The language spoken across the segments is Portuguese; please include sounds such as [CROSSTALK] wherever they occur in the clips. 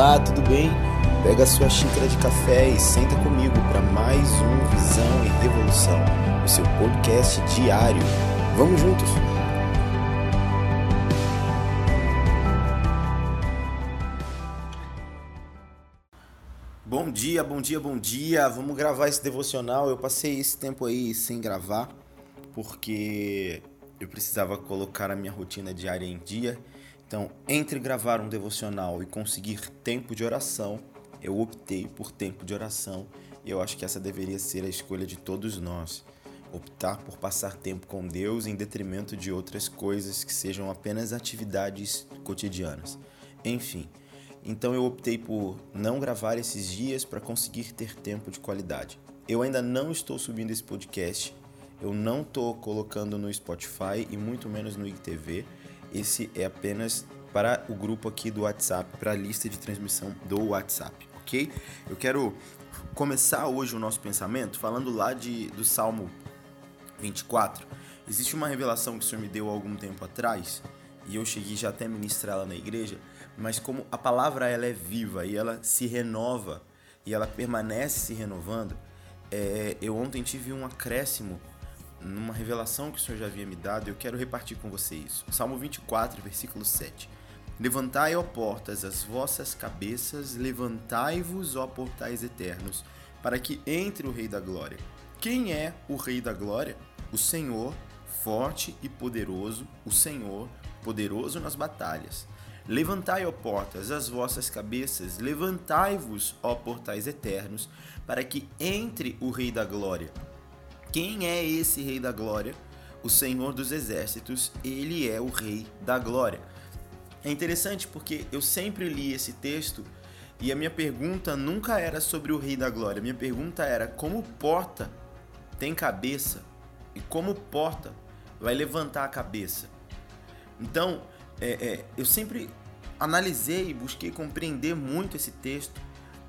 Olá, tudo bem? Pega sua xícara de café e senta comigo para mais um Visão e Revolução, o seu podcast diário. Vamos juntos? Bom dia, bom dia, bom dia. Vamos gravar esse devocional. Eu passei esse tempo aí sem gravar porque eu precisava colocar a minha rotina diária em dia então, entre gravar um devocional e conseguir tempo de oração, eu optei por tempo de oração e eu acho que essa deveria ser a escolha de todos nós. Optar por passar tempo com Deus em detrimento de outras coisas que sejam apenas atividades cotidianas. Enfim, então eu optei por não gravar esses dias para conseguir ter tempo de qualidade. Eu ainda não estou subindo esse podcast, eu não estou colocando no Spotify e muito menos no IGTV esse é apenas para o grupo aqui do WhatsApp, para a lista de transmissão do WhatsApp, ok? Eu quero começar hoje o nosso pensamento falando lá de, do Salmo 24. Existe uma revelação que o Senhor me deu há algum tempo atrás e eu cheguei já até ministrá-la na igreja, mas como a palavra ela é viva e ela se renova e ela permanece se renovando, é, eu ontem tive um acréscimo numa revelação que o Senhor já havia me dado, eu quero repartir com você isso. Salmo 24, versículo 7. Levantai, ó portas, as vossas cabeças, levantai-vos, ó portais eternos, para que entre o Rei da Glória. Quem é o Rei da Glória? O Senhor, forte e poderoso, o Senhor, poderoso nas batalhas. Levantai, ó portas, as vossas cabeças, levantai-vos, ó portais eternos, para que entre o Rei da Glória. Quem é esse Rei da Glória? O Senhor dos Exércitos, ele é o Rei da Glória. É interessante porque eu sempre li esse texto e a minha pergunta nunca era sobre o Rei da Glória. Minha pergunta era como porta tem cabeça e como porta vai levantar a cabeça. Então, é, é, eu sempre analisei e busquei compreender muito esse texto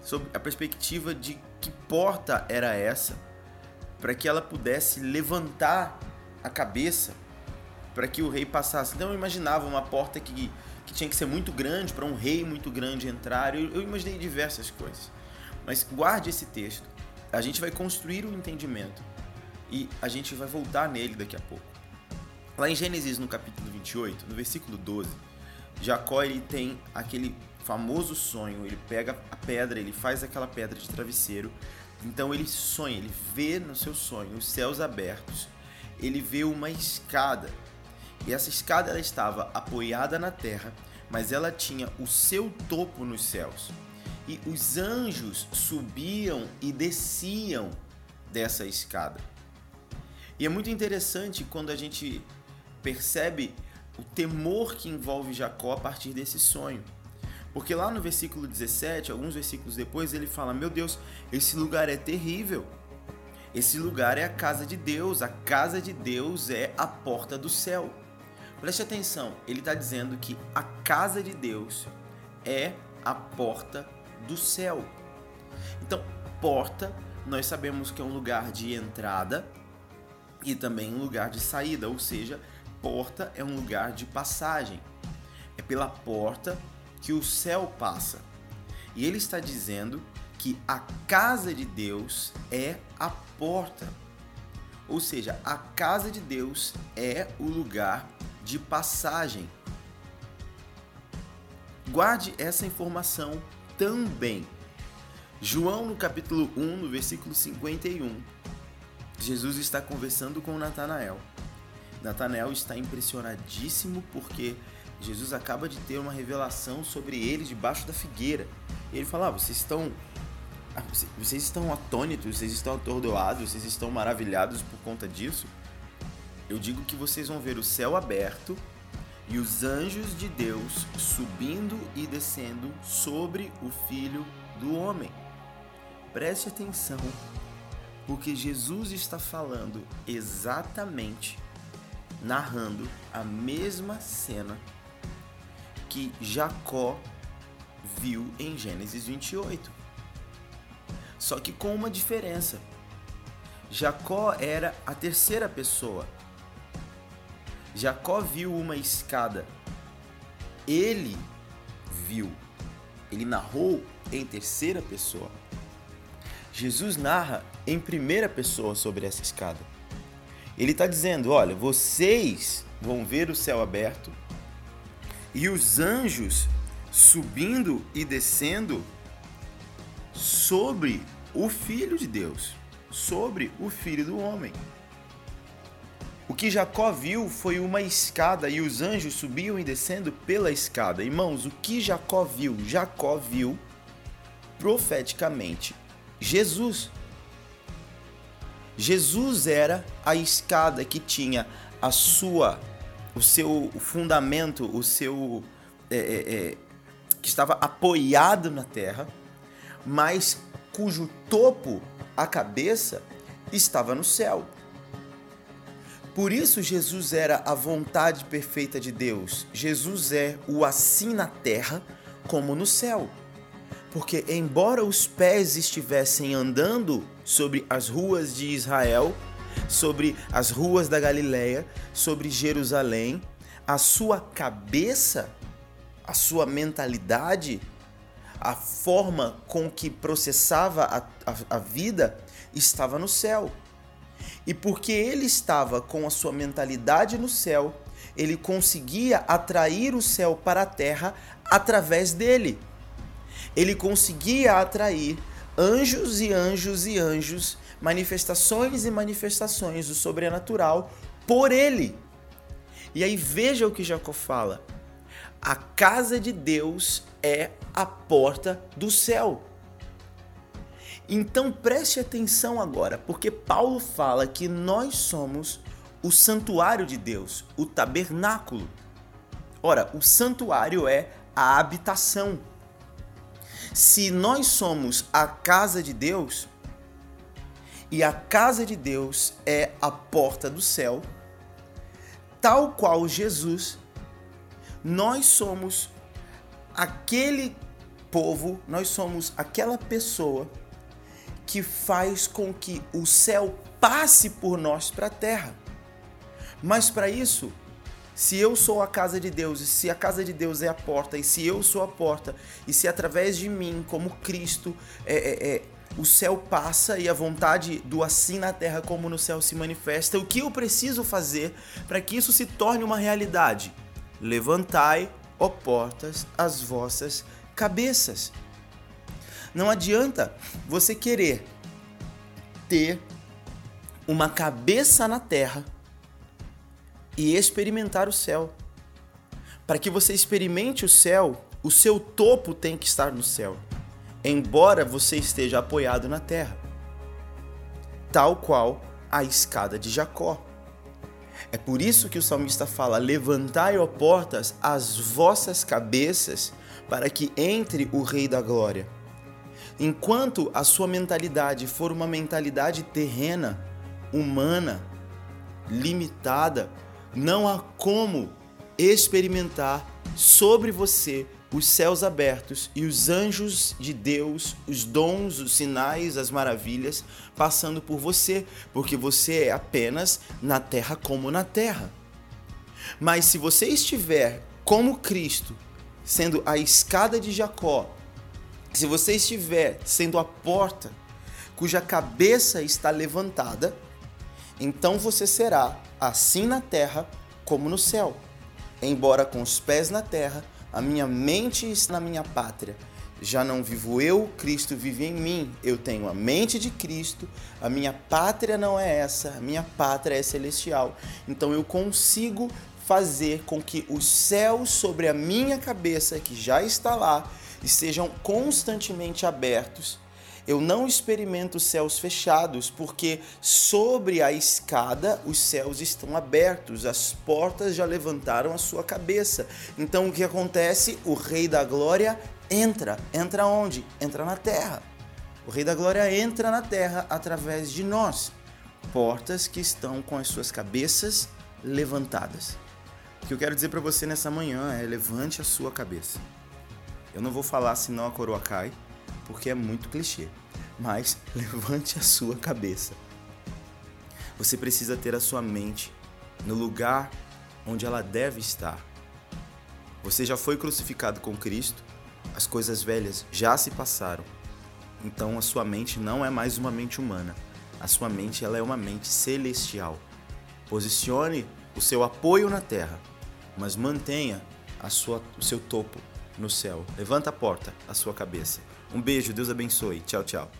sobre a perspectiva de que porta era essa para que ela pudesse levantar a cabeça para que o rei passasse. Então eu imaginava uma porta que, que tinha que ser muito grande para um rei muito grande entrar. Eu, eu imaginei diversas coisas. Mas guarde esse texto. A gente vai construir o um entendimento e a gente vai voltar nele daqui a pouco. Lá em Gênesis, no capítulo 28, no versículo 12, Jacó ele tem aquele famoso sonho, ele pega a pedra, ele faz aquela pedra de travesseiro então ele sonha, ele vê no seu sonho os céus abertos, ele vê uma escada. E essa escada ela estava apoiada na terra, mas ela tinha o seu topo nos céus. E os anjos subiam e desciam dessa escada. E é muito interessante quando a gente percebe o temor que envolve Jacó a partir desse sonho. Porque lá no versículo 17, alguns versículos depois, ele fala: Meu Deus, esse lugar é terrível. Esse lugar é a casa de Deus. A casa de Deus é a porta do céu. Preste atenção, ele está dizendo que a casa de Deus é a porta do céu. Então, porta, nós sabemos que é um lugar de entrada e também um lugar de saída, ou seja, porta é um lugar de passagem. É pela porta que o céu passa. E ele está dizendo que a casa de Deus é a porta. Ou seja, a casa de Deus é o lugar de passagem. Guarde essa informação também. João, no capítulo 1, no versículo 51, Jesus está conversando com Natanael. Natanael está impressionadíssimo porque Jesus acaba de ter uma revelação sobre ele debaixo da figueira. E ele fala: ah, vocês estão ah, vocês estão atônitos, vocês estão atordoados, vocês estão maravilhados por conta disso. Eu digo que vocês vão ver o céu aberto e os anjos de Deus subindo e descendo sobre o filho do homem. Preste atenção, porque Jesus está falando exatamente, narrando a mesma cena que Jacó viu em Gênesis 28. Só que com uma diferença. Jacó era a terceira pessoa. Jacó viu uma escada. Ele viu. ele narrou em terceira pessoa. Jesus narra em primeira pessoa sobre essa escada. Ele está dizendo: olha, vocês vão ver o céu aberto e os anjos subindo e descendo sobre o Filho de Deus, sobre o Filho do Homem. O que Jacó viu foi uma escada e os anjos subiam e descendo pela escada. Irmãos, o que Jacó viu? Jacó viu profeticamente Jesus. Jesus era a escada que tinha a sua, o seu fundamento, o seu é, é, é, que estava apoiado na terra, mas cujo topo, a cabeça, estava no céu. Por isso, Jesus era a vontade perfeita de Deus. Jesus é o assim na terra como no céu. Porque, embora os pés estivessem andando sobre as ruas de Israel, sobre as ruas da Galileia, sobre Jerusalém, a sua cabeça, a sua mentalidade, a forma com que processava a, a, a vida estava no céu. E porque ele estava com a sua mentalidade no céu, ele conseguia atrair o céu para a terra através dele. Ele conseguia atrair anjos e anjos e anjos, manifestações e manifestações do sobrenatural por ele. E aí veja o que Jacó fala: a casa de Deus é a porta do céu. Então preste atenção agora, porque Paulo fala que nós somos o santuário de Deus, o tabernáculo. Ora, o santuário é a habitação. Se nós somos a casa de Deus, e a casa de Deus é a porta do céu, tal qual Jesus, nós somos aquele povo, nós somos aquela pessoa que faz com que o céu passe por nós para a terra. Mas para isso, se eu sou a casa de Deus, e se a casa de Deus é a porta, e se eu sou a porta, e se através de mim, como Cristo, é, é, é, o céu passa e a vontade do assim na terra como no céu se manifesta, o que eu preciso fazer para que isso se torne uma realidade? Levantai, ó portas, as vossas cabeças. Não adianta você querer ter uma cabeça na terra e experimentar o céu. Para que você experimente o céu, o seu topo tem que estar no céu, embora você esteja apoiado na terra. Tal qual a escada de Jacó. É por isso que o salmista fala: Levantai, ó portas, as vossas cabeças, para que entre o Rei da Glória. Enquanto a sua mentalidade for uma mentalidade terrena, humana, limitada, não há como experimentar sobre você os céus abertos e os anjos de Deus, os dons, os sinais, as maravilhas passando por você, porque você é apenas na terra como na terra. Mas se você estiver como Cristo, sendo a escada de Jacó, se você estiver sendo a porta cuja cabeça está levantada, então você será assim na terra como no céu. Embora com os pés na terra, a minha mente está na minha pátria. Já não vivo eu, Cristo vive em mim. Eu tenho a mente de Cristo, a minha pátria não é essa, a minha pátria é celestial. Então eu consigo fazer com que os céus sobre a minha cabeça, que já está lá, estejam constantemente abertos. Eu não experimento céus fechados, porque sobre a escada os céus estão abertos, as portas já levantaram a sua cabeça. Então o que acontece? O Rei da Glória entra. Entra onde? Entra na terra. O Rei da Glória entra na terra através de nós. Portas que estão com as suas cabeças levantadas. O que eu quero dizer para você nessa manhã é: levante a sua cabeça. Eu não vou falar senão a coroa cai, porque é muito clichê. Mas [LAUGHS] levante a sua cabeça. Você precisa ter a sua mente no lugar onde ela deve estar. Você já foi crucificado com Cristo, As coisas velhas já se passaram. Então a sua mente não é mais uma mente humana. A sua mente ela é uma mente celestial. Posicione o seu apoio na terra, mas mantenha a sua, o seu topo no céu. Levanta a porta, a sua cabeça. Um beijo, Deus abençoe. Tchau, tchau.